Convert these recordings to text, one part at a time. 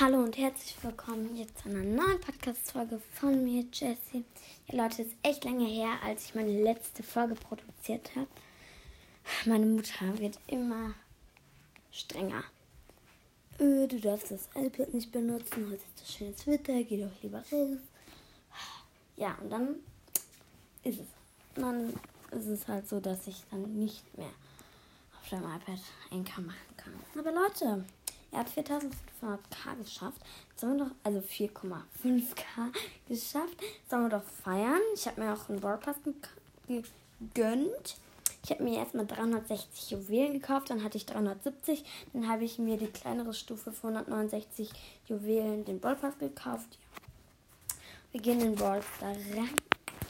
Hallo und herzlich willkommen jetzt zu einer neuen Podcast-Folge von mir, Jessie. Ja, Leute, es ist echt lange her, als ich meine letzte Folge produziert habe. Meine Mutter wird immer strenger. Äh, du darfst das iPad nicht benutzen, heute ist das schönes Wetter, geh doch lieber raus. Ja, und dann ist es. dann ist es halt so, dass ich dann nicht mehr auf dem iPad Anchor machen kann. Aber Leute, er hat 4500k geschafft. Sollen wir doch, also 4,5k geschafft. Sollen wir doch feiern. Ich habe mir auch einen Wallpass gegönnt. Ich habe mir erstmal 360 Juwelen gekauft, dann hatte ich 370. Dann habe ich mir die kleinere Stufe für 169 Juwelen, den Ballpass gekauft. Wir gehen in Ball da rein.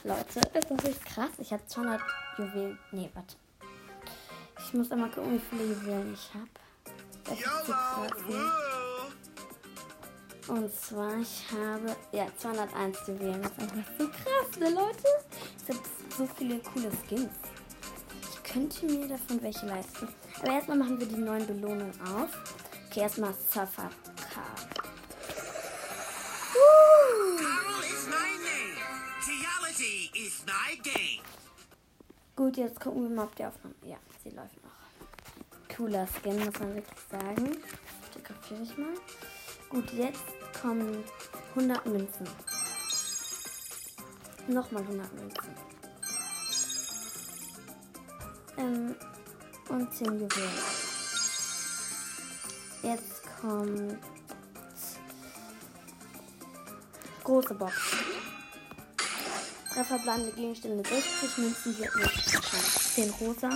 Leute, ist das nicht krass? Ich habe 200 Juwelen. Nee, warte. Ich muss einmal gucken, wie viele Juwelen ich habe. Und zwar, ich habe ja 201 Juwelen. Das ist einfach so krass, ne Leute? Ich habe so viele coole Skins. Ich könnte mir davon welche leisten. Aber erstmal machen wir die neuen Belohnungen auf. Okay, erstmal Safari. Gut, jetzt gucken wir mal, ob die Aufnahme. Ja, sie läuft noch cooler Skin, muss man wirklich sagen. Fotografiere ich mal. Gut, jetzt kommen 100 Münzen. Nochmal 100 Münzen. Ähm, und 10 Juwelen. Jetzt kommt große Box. Drei verbleibende Gegenstände 60 Münzen, nicht 10 rosa.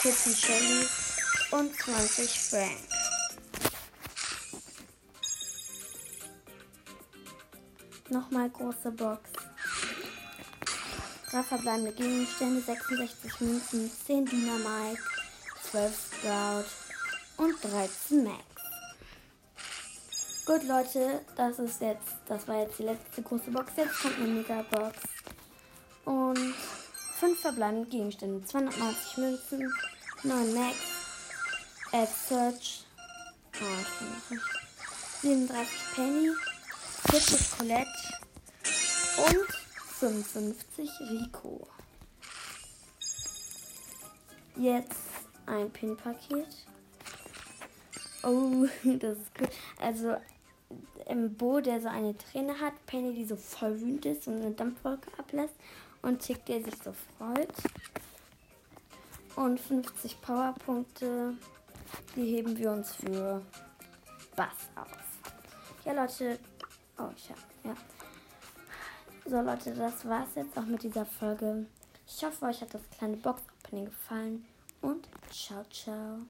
14 Shelly und 20 Frank. Nochmal große Box. Drei verbleibende Gegenstände, 66 Münzen, 10 Dynamite, 12 Sprout und 13 Max. Gut, Leute, das ist jetzt, das war jetzt die letzte große Box. Jetzt kommt eine Mega Box. Und 5 verbleibende Gegenstände, 290 Münzen, 9 Max, App Search, oh, 37 Penny, 40 Colette und 55 Rico. Jetzt ein Pin-Paket. Oh, das ist gut. Also im Bo, der so eine Träne hat, Penny, die so voll wütend ist und eine Dampfwolke ablässt und Tick, der sich so freut. Und 50 Powerpunkte, die heben wir uns für Bass auf. Ja, Leute. Oh, ich hab, ja. So, Leute, das war's jetzt auch mit dieser Folge. Ich hoffe, euch hat das kleine Box-Opening gefallen. Und ciao, ciao.